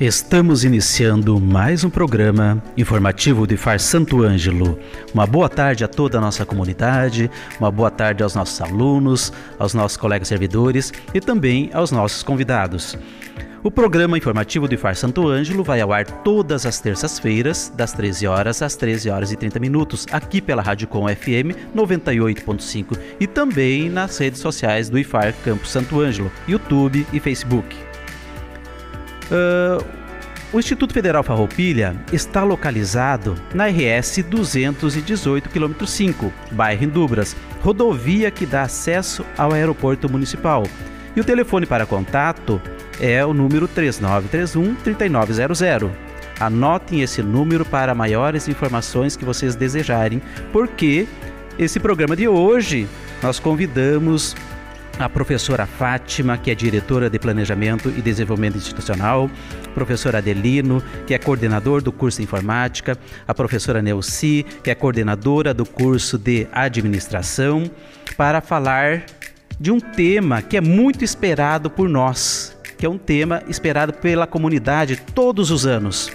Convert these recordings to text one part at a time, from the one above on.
Estamos iniciando mais um programa informativo de Far Santo Ângelo. Uma boa tarde a toda a nossa comunidade, uma boa tarde aos nossos alunos, aos nossos colegas servidores e também aos nossos convidados. O programa informativo de Far Santo Ângelo vai ao ar todas as terças-feiras, das 13 horas às 13 horas e 30 minutos, aqui pela Rádio Com FM 98.5 e também nas redes sociais do IFAR Campo Santo Ângelo, YouTube e Facebook. Uh, o Instituto Federal Farroupilha está localizado na RS 218 km 5, bairro Indubras, rodovia que dá acesso ao aeroporto municipal. E o telefone para contato é o número 3931 3900. Anotem esse número para maiores informações que vocês desejarem, porque esse programa de hoje nós convidamos a professora Fátima, que é diretora de Planejamento e Desenvolvimento Institucional, professor Adelino, que é coordenador do curso de Informática, a professora Neuci, que é coordenadora do curso de Administração, para falar de um tema que é muito esperado por nós, que é um tema esperado pela comunidade todos os anos.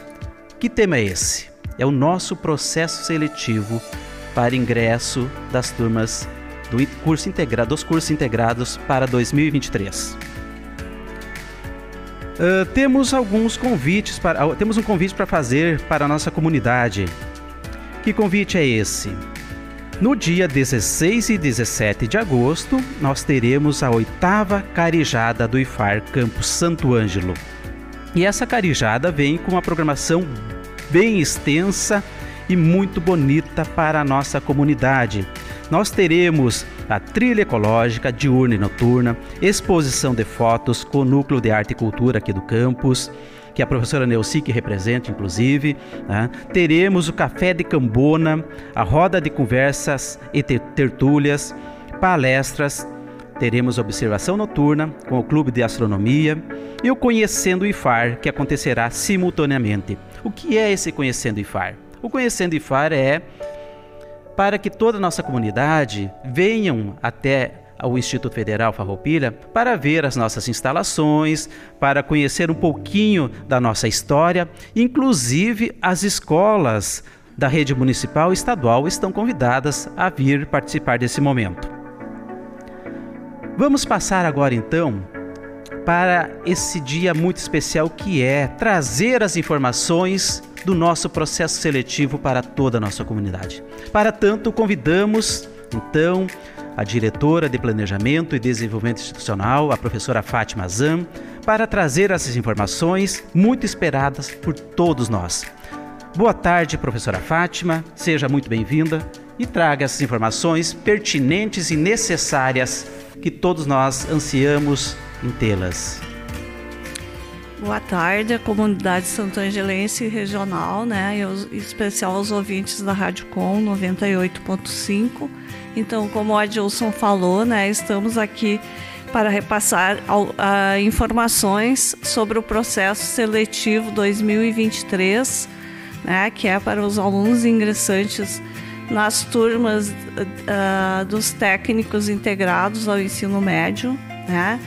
Que tema é esse? É o nosso processo seletivo para ingresso das turmas do curso integrado, dos cursos integrados para 2023. Uh, temos alguns convites para, uh, temos um convite para fazer para a nossa comunidade. Que convite é esse? No dia 16 e 17 de agosto, nós teremos a oitava carijada do IFAR Campus Santo Ângelo. E essa carijada vem com uma programação bem extensa e muito bonita para a nossa comunidade. Nós teremos a trilha ecológica diurna e noturna, exposição de fotos com o núcleo de arte e cultura aqui do campus, que a professora Neuci que representa, inclusive. Né? Teremos o café de Cambona, a roda de conversas e tertúlias, palestras. Teremos observação noturna com o Clube de Astronomia e o Conhecendo o IFAR, que acontecerá simultaneamente. O que é esse Conhecendo o IFAR? O Conhecendo o IFAR é para que toda a nossa comunidade venham até o Instituto Federal Farroupilha para ver as nossas instalações, para conhecer um pouquinho da nossa história, inclusive as escolas da rede municipal e estadual estão convidadas a vir participar desse momento. Vamos passar agora então para esse dia muito especial que é trazer as informações do nosso processo seletivo para toda a nossa comunidade. Para tanto, convidamos então a diretora de Planejamento e Desenvolvimento Institucional, a professora Fátima Zan, para trazer essas informações muito esperadas por todos nós. Boa tarde, professora Fátima, seja muito bem-vinda e traga essas informações pertinentes e necessárias que todos nós ansiamos em tê-las. Boa tarde, a comunidade santangelense regional, né? em especial aos ouvintes da Rádio Com 98.5. Então, como o Adilson falou, né, estamos aqui para repassar uh, informações sobre o processo seletivo 2023, né, que é para os alunos ingressantes nas turmas uh, dos técnicos integrados ao ensino médio, né?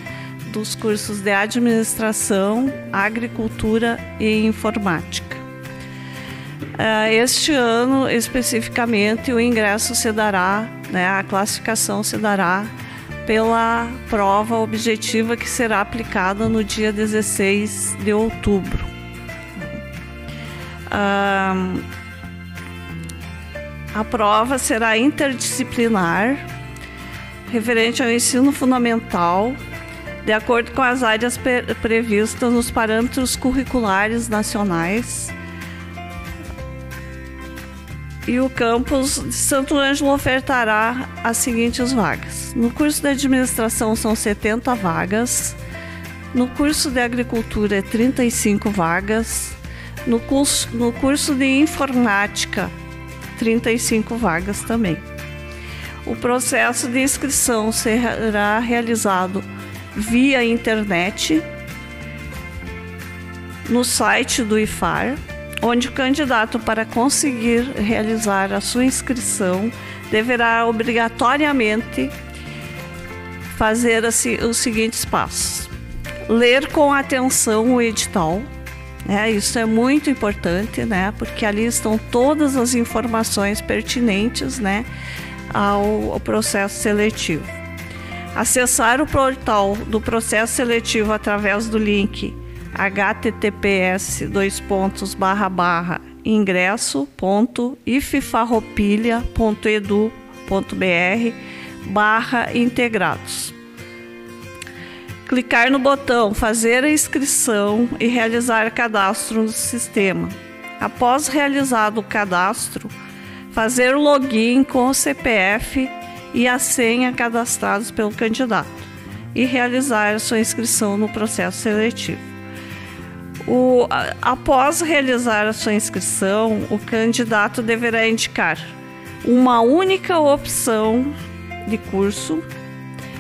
Dos cursos de administração, agricultura e informática. Uh, este ano, especificamente, o ingresso se dará, né, a classificação se dará pela prova objetiva que será aplicada no dia 16 de outubro. Uh, a prova será interdisciplinar, referente ao ensino fundamental, de acordo com as áreas previstas nos parâmetros curriculares nacionais. e o campus de Santo Ângelo ofertará as seguintes vagas. No curso de administração são 70 vagas, no curso de agricultura é 35 vagas, no curso, no curso de informática 35 vagas também. O processo de inscrição será realizado via internet no site do IFAR, onde o candidato, para conseguir realizar a sua inscrição, deverá obrigatoriamente fazer os seguintes passos: ler com atenção o edital. É, isso é muito importante, né? Porque ali estão todas as informações pertinentes, né, ao, ao processo seletivo. Acessar o portal do processo seletivo através do link https dois pontos barra barra ingresso.iffarropilha.edu.br barra integrados. Clicar no botão Fazer a inscrição e realizar cadastro no sistema. Após realizado o cadastro, fazer o login com o CPF e a senha cadastrados pelo candidato e realizar a sua inscrição no processo seletivo. O, após realizar a sua inscrição, o candidato deverá indicar uma única opção de curso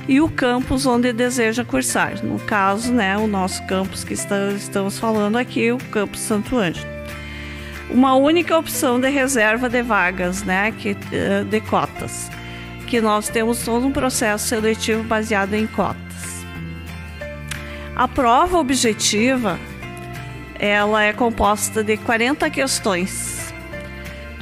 e o campus onde deseja cursar. No caso, né, o nosso campus que está, estamos falando aqui, o campus Santo Ângelo. Uma única opção de reserva de vagas, né, que, eh, de cotas, que nós temos todo um processo seletivo baseado em cotas. A prova objetiva ela é composta de 40 questões,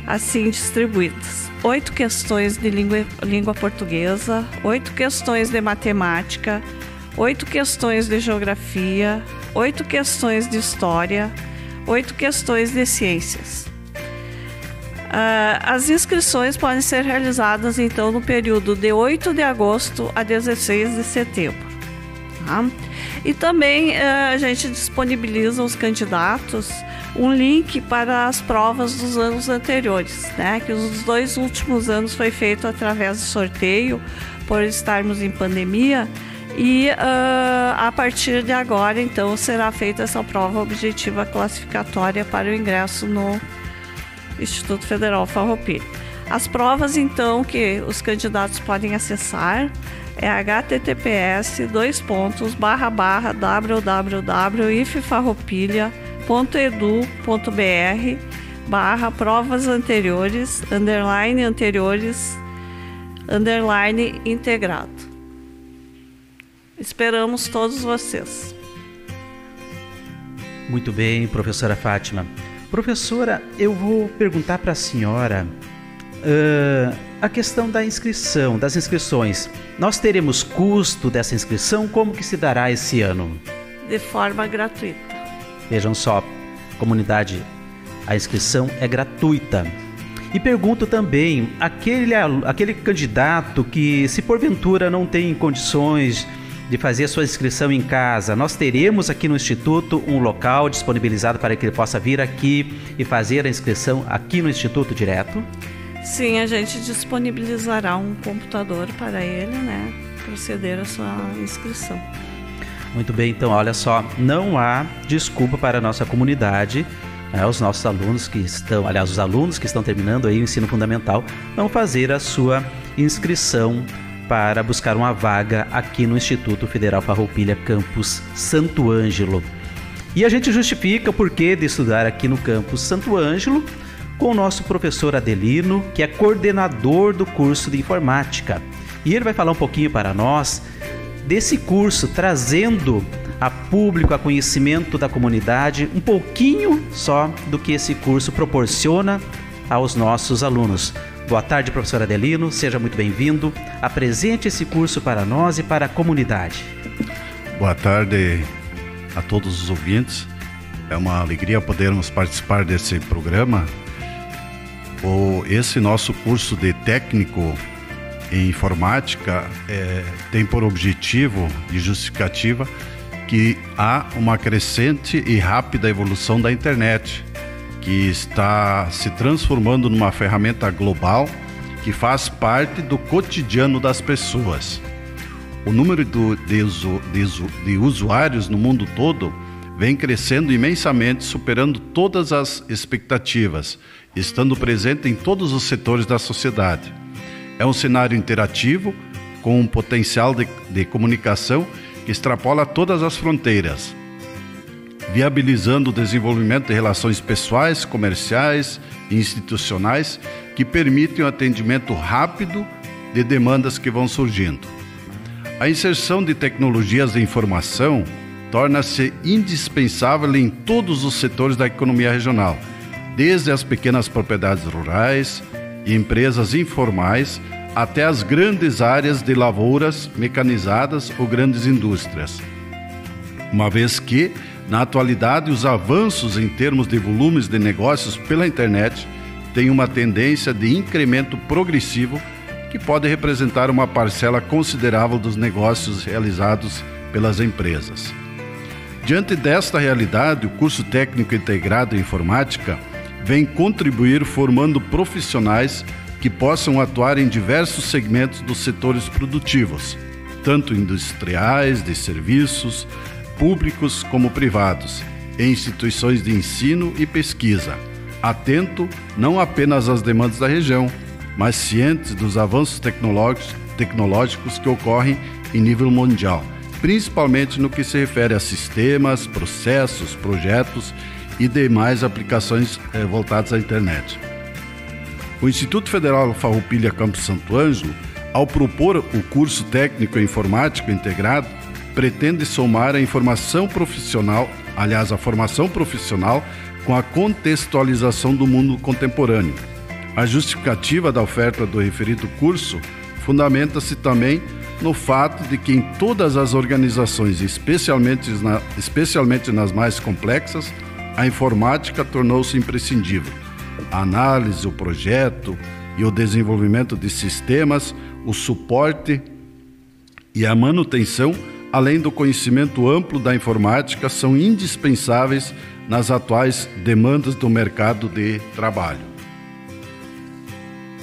assim distribuídas. Oito questões de língua, língua portuguesa, oito questões de matemática, oito questões de geografia, oito questões de história, oito questões de ciências. Uh, as inscrições podem ser realizadas então no período de 8 de agosto a 16 de setembro. Tá? E também uh, a gente disponibiliza os candidatos um link para as provas dos anos anteriores, né? Que os dois últimos anos foi feito através de sorteio, por estarmos em pandemia. E uh, a partir de agora, então, será feita essa prova objetiva classificatória para o ingresso no Instituto Federal Farroupilha. As provas, então, que os candidatos podem acessar é https dois pontos barra barra www.iffarroupilha.edu.br barra provas anteriores underline anteriores underline integrado. Esperamos todos vocês. Muito bem, professora Fátima. Professora, eu vou perguntar para a senhora Uh, a questão da inscrição, das inscrições. Nós teremos custo dessa inscrição? Como que se dará esse ano? De forma gratuita. Vejam só, comunidade, a inscrição é gratuita. E pergunto também, aquele, aquele candidato que, se porventura não tem condições de fazer a sua inscrição em casa, nós teremos aqui no Instituto um local disponibilizado para que ele possa vir aqui e fazer a inscrição aqui no Instituto direto? Sim, a gente disponibilizará um computador para ele, né? Proceder a sua inscrição. Muito bem, então olha só, não há desculpa para a nossa comunidade, né, os nossos alunos que estão, aliás, os alunos que estão terminando aí o ensino fundamental, não fazer a sua inscrição para buscar uma vaga aqui no Instituto Federal Farroupilha Campus Santo Ângelo. E a gente justifica o porquê de estudar aqui no campus Santo Ângelo, com o nosso professor Adelino, que é coordenador do curso de informática. E ele vai falar um pouquinho para nós desse curso, trazendo a público, a conhecimento da comunidade, um pouquinho só do que esse curso proporciona aos nossos alunos. Boa tarde, professor Adelino, seja muito bem-vindo. Apresente esse curso para nós e para a comunidade. Boa tarde a todos os ouvintes. É uma alegria podermos participar desse programa o, esse nosso curso de técnico em informática é, tem por objetivo e justificativa que há uma crescente e rápida evolução da internet, que está se transformando numa ferramenta global que faz parte do cotidiano das pessoas. O número de usuários no mundo todo vem crescendo imensamente, superando todas as expectativas, estando presente em todos os setores da sociedade. É um cenário interativo, com um potencial de, de comunicação que extrapola todas as fronteiras, viabilizando o desenvolvimento de relações pessoais, comerciais e institucionais que permitem o atendimento rápido de demandas que vão surgindo. A inserção de tecnologias de informação torna-se indispensável em todos os setores da economia regional, desde as pequenas propriedades rurais e empresas informais até as grandes áreas de lavouras mecanizadas ou grandes indústrias. Uma vez que, na atualidade, os avanços em termos de volumes de negócios pela internet têm uma tendência de incremento progressivo que pode representar uma parcela considerável dos negócios realizados pelas empresas. Diante desta realidade, o curso técnico integrado em informática vem contribuir formando profissionais que possam atuar em diversos segmentos dos setores produtivos, tanto industriais, de serviços, públicos como privados, em instituições de ensino e pesquisa, atento não apenas às demandas da região, mas cientes dos avanços tecnológicos, tecnológicos que ocorrem em nível mundial principalmente no que se refere a sistemas, processos, projetos e demais aplicações eh, voltadas à internet. O Instituto Federal Farroupilha Campos Santo Ângelo, ao propor o curso técnico informático integrado, pretende somar a informação profissional, aliás, a formação profissional, com a contextualização do mundo contemporâneo. A justificativa da oferta do referido curso fundamenta-se também no fato de que em todas as organizações, especialmente, na, especialmente nas mais complexas, a informática tornou-se imprescindível. A análise, o projeto e o desenvolvimento de sistemas, o suporte e a manutenção, além do conhecimento amplo da informática, são indispensáveis nas atuais demandas do mercado de trabalho.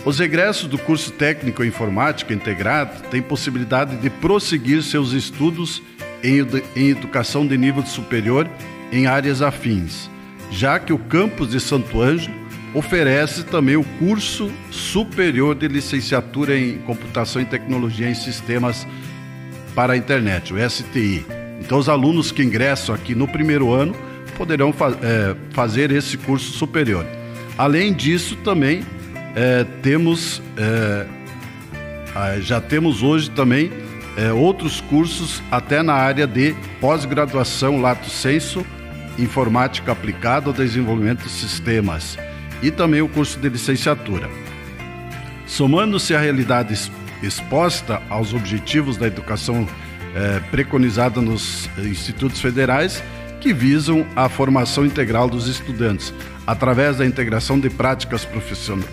Os egressos do curso técnico em informática integrado têm possibilidade de prosseguir seus estudos em, educação de nível superior em áreas afins, já que o campus de Santo Ângelo oferece também o curso superior de licenciatura em computação e tecnologia em sistemas para a internet, o STI. Então, os alunos que ingressam aqui no primeiro ano poderão fa é, fazer esse curso superior. Além disso, também é, temos é, já temos hoje também outros cursos até na área de pós-graduação lato senso informática aplicada ao desenvolvimento de sistemas e também o curso de licenciatura. Somando-se à realidade exposta aos objetivos da educação é, preconizada nos institutos federais, que visam a formação integral dos estudantes, através da integração de práticas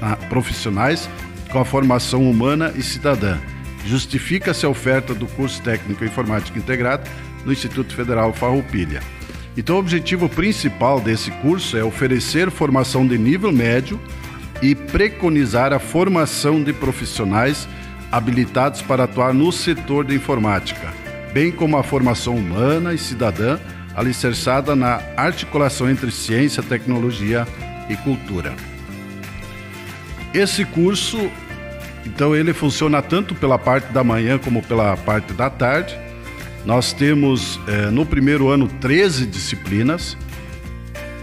ah, profissionais com a formação humana e cidadã. Justifica-se a oferta do curso técnico informática integrado no Instituto Federal Farroupilha. Então, o objetivo principal desse curso é oferecer formação de nível médio e preconizar a formação de profissionais habilitados para atuar no setor da informática, bem como a formação humana e cidadã alicerçada na articulação entre ciência, tecnologia e cultura. Esse curso, então, ele funciona tanto pela parte da manhã como pela parte da tarde. Nós temos eh, no primeiro ano 13 disciplinas.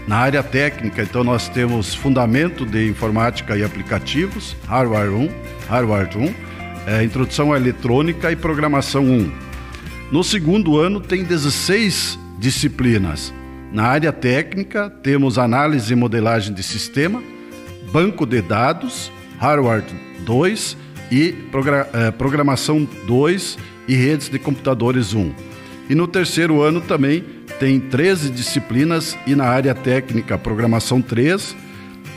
Na área técnica, então, nós temos Fundamento de Informática e Aplicativos, Hardware 1, Hardware 1, eh, Introdução à Eletrônica e Programação 1. No segundo ano, tem 16 disciplinas. Na área técnica, temos análise e modelagem de sistema, banco de dados, hardware 2 e eh, programação 2 e redes de computadores 1. E no terceiro ano também tem 13 disciplinas e na área técnica, programação 3,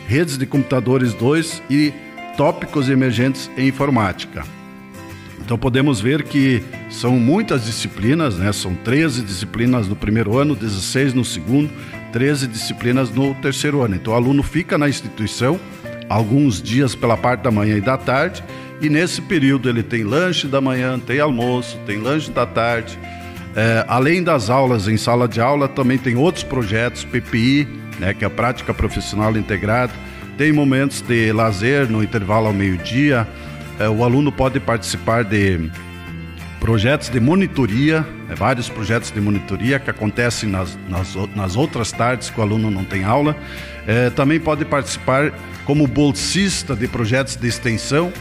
redes de computadores 2 e tópicos emergentes em informática. Então podemos ver que são muitas disciplinas, né? São 13 disciplinas no primeiro ano, 16 no segundo, 13 disciplinas no terceiro ano. Então o aluno fica na instituição alguns dias pela parte da manhã e da tarde, e nesse período ele tem lanche da manhã, tem almoço, tem lanche da tarde. É, além das aulas em sala de aula, também tem outros projetos, PPI, né, que é a prática profissional integrada. Tem momentos de lazer no intervalo ao meio-dia. É, o aluno pode participar de projetos de monitoria, né, vários projetos de monitoria que acontecem nas, nas, nas, outras tardes que o aluno não tem aula. É, também pode participar como bolsista de projetos de extensão.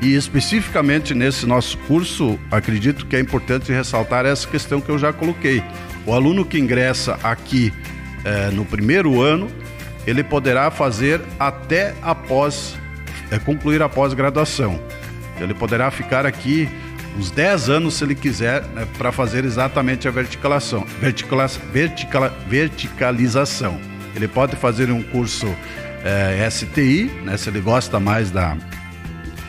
E especificamente nesse nosso curso, acredito que é importante ressaltar essa questão que eu já coloquei. O aluno que ingressa aqui é, no primeiro ano, ele poderá fazer até após é, concluir a pós-graduação. Ele poderá ficar aqui uns 10 anos, se ele quiser, né, para fazer exatamente a verticala, verticalização. Ele pode fazer um curso é, STI, né, se ele gosta mais da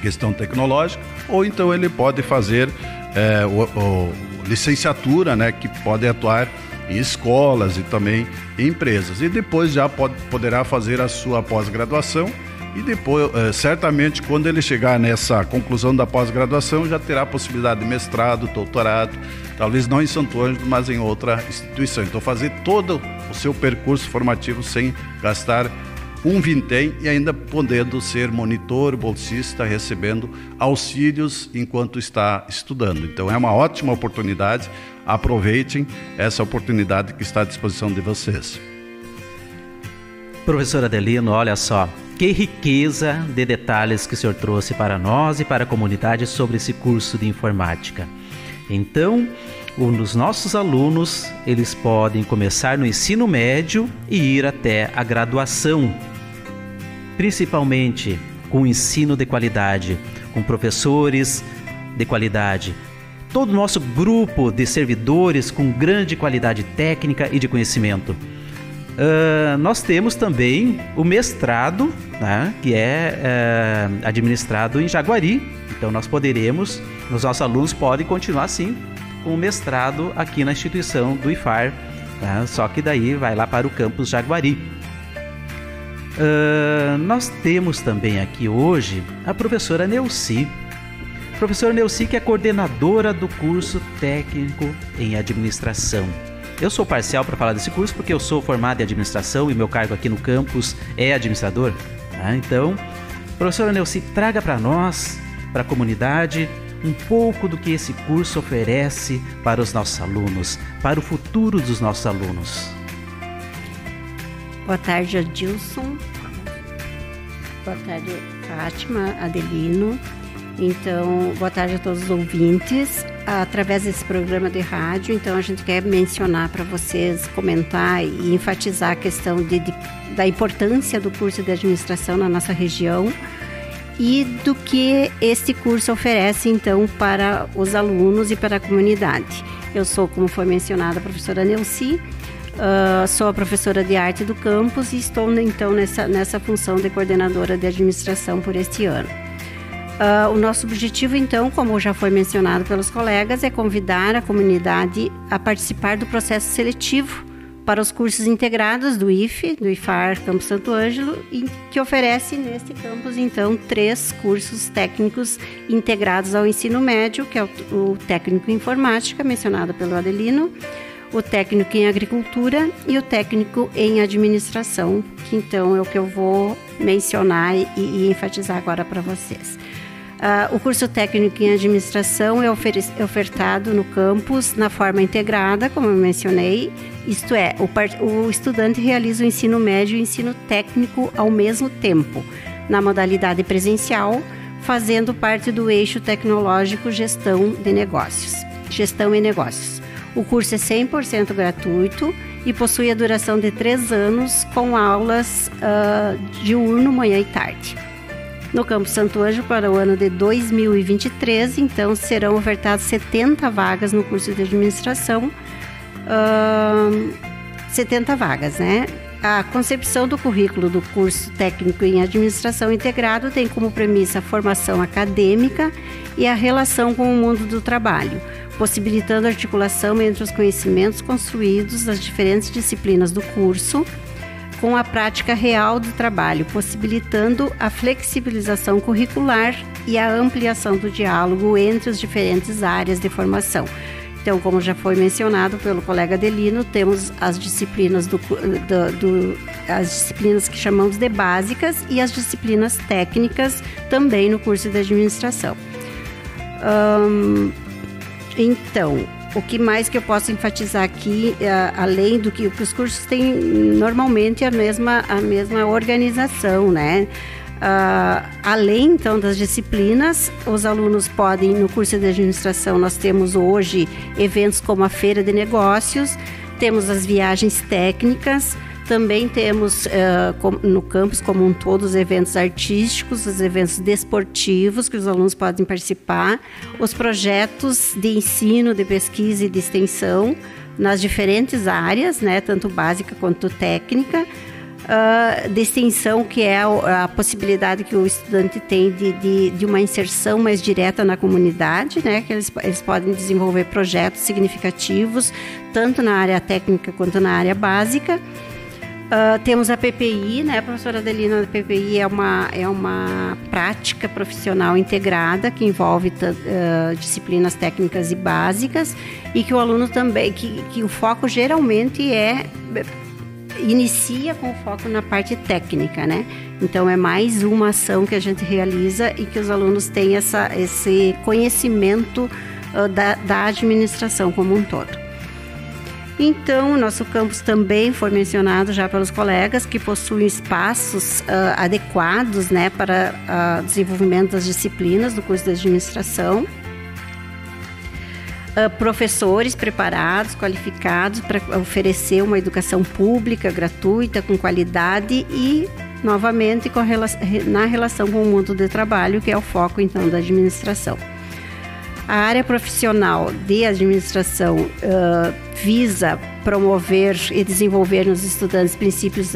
questão tecnológica, ou então ele pode fazer é, o, o, licenciatura, né, que pode atuar em escolas e também em empresas. E depois já pode, poderá fazer a sua pós-graduação e depois, é, certamente, quando ele chegar nessa conclusão da pós-graduação, já terá a possibilidade de mestrado, doutorado, talvez não em Santo Ângelo, mas em outra instituição. Então, fazer todo o seu percurso formativo sem gastar um vintém e ainda podendo ser monitor, bolsista, recebendo auxílios enquanto está estudando. Então é uma ótima oportunidade, aproveitem essa oportunidade que está à disposição de vocês. Professor Adelino, olha só, que riqueza de detalhes que o senhor trouxe para nós e para a comunidade sobre esse curso de informática. Então, os nossos alunos, eles podem começar no ensino médio e ir até a graduação principalmente com ensino de qualidade, com professores de qualidade. Todo o nosso grupo de servidores com grande qualidade técnica e de conhecimento. Uh, nós temos também o mestrado, né, que é uh, administrado em Jaguari. Então nós poderemos, os nossos alunos podem continuar sim com o mestrado aqui na instituição do IFAR, né, só que daí vai lá para o campus Jaguari. Uh, nós temos também aqui hoje a professora Neuci. Professora Neuci, que é coordenadora do curso técnico em administração. Eu sou parcial para falar desse curso porque eu sou formado em administração e meu cargo aqui no campus é administrador. Tá? Então, professora Neuci, traga para nós, para a comunidade, um pouco do que esse curso oferece para os nossos alunos, para o futuro dos nossos alunos. Boa tarde, Adilson. Boa tarde, Fátima, Adelino. Então, boa tarde a todos os ouvintes. Através desse programa de rádio, então a gente quer mencionar para vocês, comentar e enfatizar a questão de, de, da importância do curso de administração na nossa região e do que este curso oferece então para os alunos e para a comunidade. Eu sou, como foi mencionada, a professora Neuci Uh, sou a professora de arte do campus e estou então nessa, nessa função de coordenadora de administração por este ano. Uh, o nosso objetivo, então, como já foi mencionado pelos colegas, é convidar a comunidade a participar do processo seletivo para os cursos integrados do IFE, do IFAR Campus Santo Ângelo, que oferece neste campus, então, três cursos técnicos integrados ao ensino médio, que é o, o técnico em informática, mencionado pelo Adelino, o técnico em agricultura e o técnico em administração, que então é o que eu vou mencionar e, e enfatizar agora para vocês. Uh, o curso técnico em administração é, é ofertado no campus na forma integrada, como eu mencionei, isto é, o, o estudante realiza o ensino médio e o ensino técnico ao mesmo tempo, na modalidade presencial, fazendo parte do eixo tecnológico gestão de negócios. Gestão e negócios. O curso é 100% gratuito e possui a duração de três anos, com aulas uh, diurno, manhã e tarde. No Campo Santo Anjo, para o ano de 2023, então serão ofertadas 70 vagas no curso de administração. Uh, 70 vagas, né? a concepção do currículo do curso técnico em administração integrado tem como premissa a formação acadêmica e a relação com o mundo do trabalho, possibilitando a articulação entre os conhecimentos construídos das diferentes disciplinas do curso com a prática real do trabalho, possibilitando a flexibilização curricular e a ampliação do diálogo entre as diferentes áreas de formação. Então, como já foi mencionado pelo colega Delino, temos as disciplinas do, do, do, as disciplinas que chamamos de básicas e as disciplinas técnicas também no curso de administração. Hum, então, o que mais que eu posso enfatizar aqui, é, além do que, que os cursos têm normalmente a mesma, a mesma organização, né? Uh, além então das disciplinas, os alunos podem, no curso de administração, nós temos hoje eventos como a Feira de Negócios, temos as viagens técnicas, também temos uh, no campus como um todo os eventos artísticos, os eventos desportivos que os alunos podem participar, os projetos de ensino, de pesquisa e de extensão nas diferentes áreas, né, tanto básica quanto técnica. Uh, de extensão, que é a, possibilidade que o estudante tem de, de, de, uma inserção mais direta na comunidade, né? que eles, eles podem desenvolver projetos significativos, tanto na área técnica quanto na área básica. Uh, temos a PPI, né, professora Adelina? A PPI é uma, é uma prática profissional integrada que envolve uh, disciplinas técnicas e básicas e que o aluno também, que, que o foco geralmente é inicia com foco na parte técnica, né? Então é mais uma ação que a gente realiza e que os alunos têm essa, esse conhecimento uh, da, da administração como um todo. Então, o nosso campus também foi mencionado já pelos colegas que possui espaços uh, adequados né, para o uh, desenvolvimento das disciplinas do curso de administração. Uh, professores preparados, qualificados para oferecer uma educação pública, gratuita, com qualidade e, novamente, com na relação com o mundo do trabalho, que é o foco então da administração. A área profissional de administração uh, visa promover e desenvolver nos estudantes princípios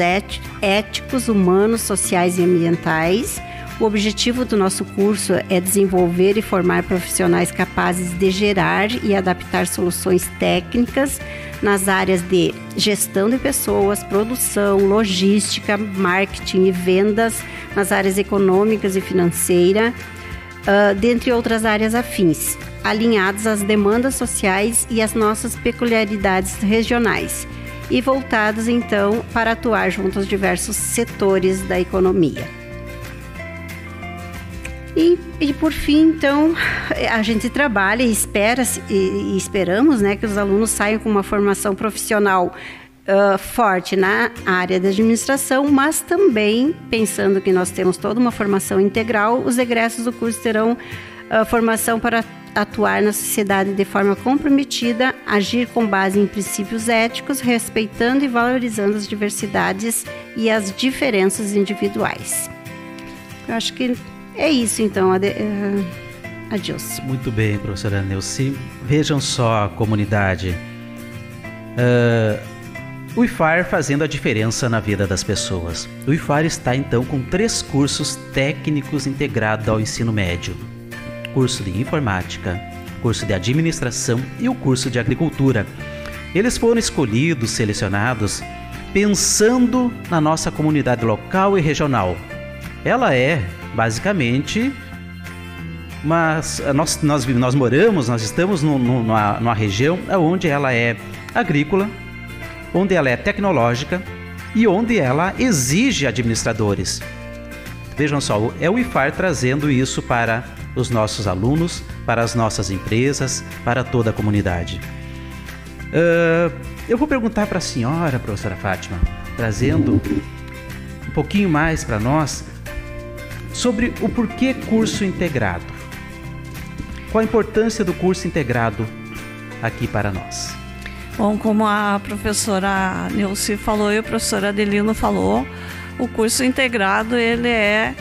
éticos, humanos, sociais e ambientais. O objetivo do nosso curso é desenvolver e formar profissionais capazes de gerar e adaptar soluções técnicas nas áreas de gestão de pessoas, produção, logística, marketing e vendas, nas áreas econômicas e financeira, uh, dentre outras áreas afins, alinhados às demandas sociais e às nossas peculiaridades regionais, e voltados então para atuar junto aos diversos setores da economia. E, e, por fim, então, a gente trabalha e espera e, e esperamos né, que os alunos saiam com uma formação profissional uh, forte na área da administração, mas também, pensando que nós temos toda uma formação integral, os egressos do curso terão uh, formação para atuar na sociedade de forma comprometida, agir com base em princípios éticos, respeitando e valorizando as diversidades e as diferenças individuais. Eu acho que é isso, então, Ade uh, adiós. Muito bem, professora Neuci. Vejam só a comunidade. Uh, o IFAR fazendo a diferença na vida das pessoas. O IFAR está então com três cursos técnicos integrados ao ensino médio: curso de informática, curso de administração e o curso de agricultura. Eles foram escolhidos, selecionados, pensando na nossa comunidade local e regional. Ela é, basicamente, mas nós, nós, nós moramos, nós estamos no, no, numa, numa região onde ela é agrícola, onde ela é tecnológica e onde ela exige administradores. Vejam só, é o IFAR trazendo isso para os nossos alunos, para as nossas empresas, para toda a comunidade. Uh, eu vou perguntar para a senhora, professora Fátima, trazendo um pouquinho mais para nós sobre o porquê curso integrado. Qual a importância do curso integrado aqui para nós? Bom, como a professora Nilce falou e o professor Adelino falou, o curso integrado ele é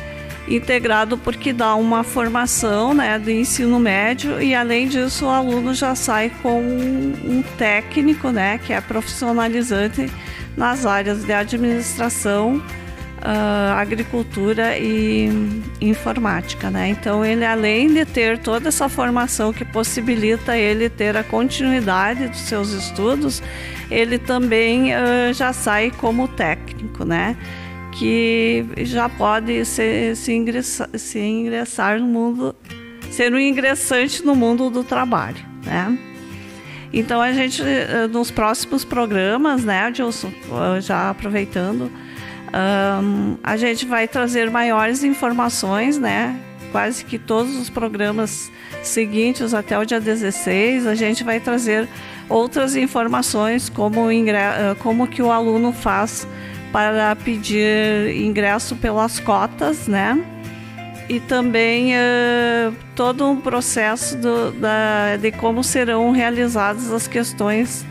integrado porque dá uma formação né, do ensino médio e além disso o aluno já sai com um técnico né, que é profissionalizante nas áreas de administração, uh, agricultura e informática, né? Então ele além de ter toda essa formação que possibilita ele ter a continuidade dos seus estudos, ele também uh, já sai como técnico, né? Que já pode se, se, ingressar, se ingressar no mundo, ser um ingressante no mundo do trabalho, né? Então a gente nos próximos programas, né, Gilson, já aproveitando, um, a gente vai trazer maiores informações, né? Quase que todos os programas seguintes até o dia 16, a gente vai trazer outras informações como, como que o aluno faz para pedir ingresso pelas cotas, né? E também uh, todo um processo do, da, de como serão realizadas as questões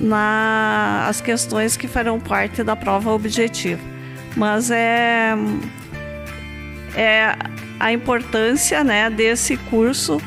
na, as questões que farão parte da prova objetiva. Mas é, é a importância né, desse curso,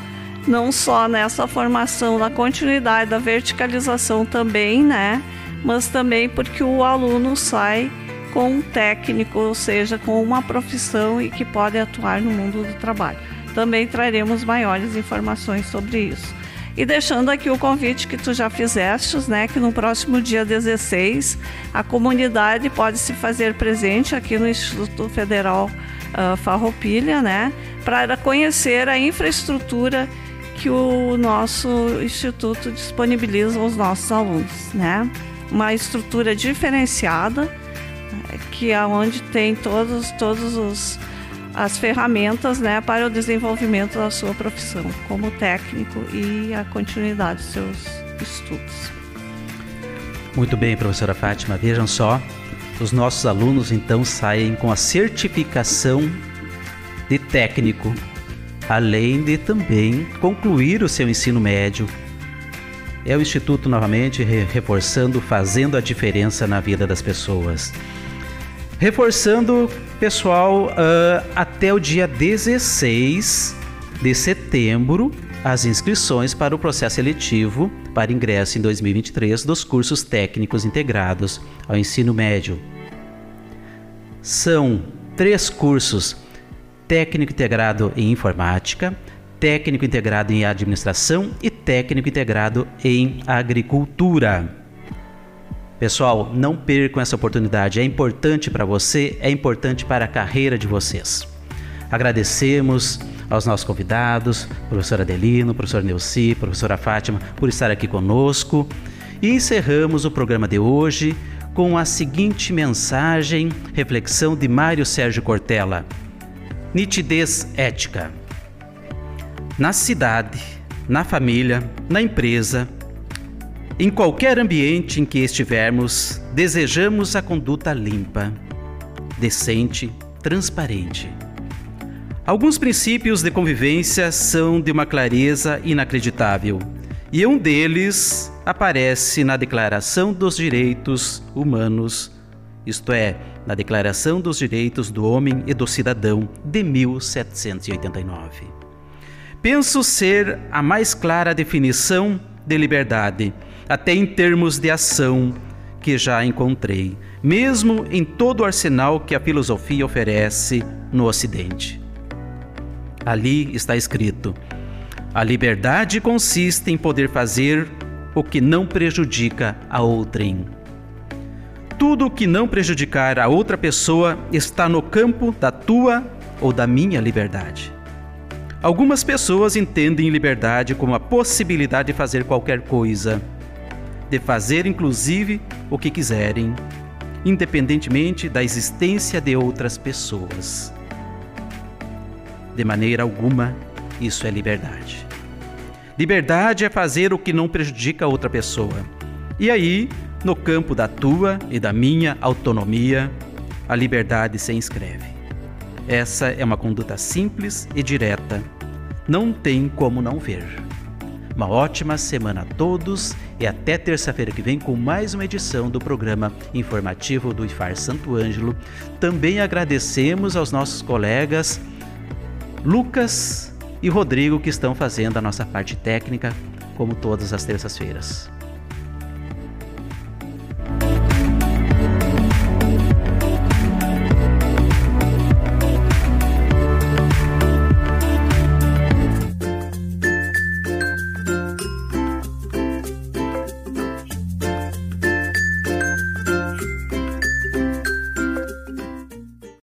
não só nessa formação, na continuidade da verticalização também, né, mas também porque o aluno sai com um técnico, ou seja, com uma profissão e que pode atuar no mundo do trabalho. Também traremos maiores informações sobre isso. E deixando aqui o convite que tu já fizeste, né, que no próximo dia 16 a comunidade pode se fazer presente aqui no Instituto Federal uh, Farroupilha, né, para conhecer a infraestrutura que o nosso instituto disponibiliza aos nossos alunos, né? Uma estrutura diferenciada, que é onde tem todos todos os as ferramentas né, para o desenvolvimento da sua profissão como técnico e a continuidade dos seus estudos. Muito bem, professora Fátima. Vejam só, os nossos alunos então saem com a certificação de técnico, além de também concluir o seu ensino médio. É o Instituto novamente reforçando, fazendo a diferença na vida das pessoas. Reforçando, pessoal, uh, até o dia 16 de setembro, as inscrições para o processo seletivo para ingresso em 2023 dos cursos técnicos integrados ao ensino médio. São três cursos: técnico integrado em informática, técnico integrado em administração e técnico integrado em agricultura. Pessoal, não percam essa oportunidade. É importante para você, é importante para a carreira de vocês. Agradecemos aos nossos convidados, professor Adelino, professor Neuci, professora Fátima, por estar aqui conosco. E encerramos o programa de hoje com a seguinte mensagem, reflexão de Mário Sérgio Cortella. Nitidez ética. Na cidade, na família, na empresa, em qualquer ambiente em que estivermos, desejamos a conduta limpa, decente, transparente. Alguns princípios de convivência são de uma clareza inacreditável, e um deles aparece na Declaração dos Direitos Humanos, isto é, na Declaração dos Direitos do Homem e do Cidadão de 1789. Penso ser a mais clara definição de liberdade até em termos de ação que já encontrei, mesmo em todo o arsenal que a filosofia oferece no Ocidente. Ali está escrito: a liberdade consiste em poder fazer o que não prejudica a outrem. Tudo o que não prejudicar a outra pessoa está no campo da tua ou da minha liberdade. Algumas pessoas entendem liberdade como a possibilidade de fazer qualquer coisa de fazer inclusive o que quiserem, independentemente da existência de outras pessoas. De maneira alguma, isso é liberdade. Liberdade é fazer o que não prejudica outra pessoa. E aí, no campo da tua e da minha autonomia, a liberdade se inscreve. Essa é uma conduta simples e direta. Não tem como não ver. Uma ótima semana a todos e até terça-feira que vem com mais uma edição do programa informativo do IFAR Santo Ângelo. Também agradecemos aos nossos colegas Lucas e Rodrigo que estão fazendo a nossa parte técnica, como todas as terças-feiras.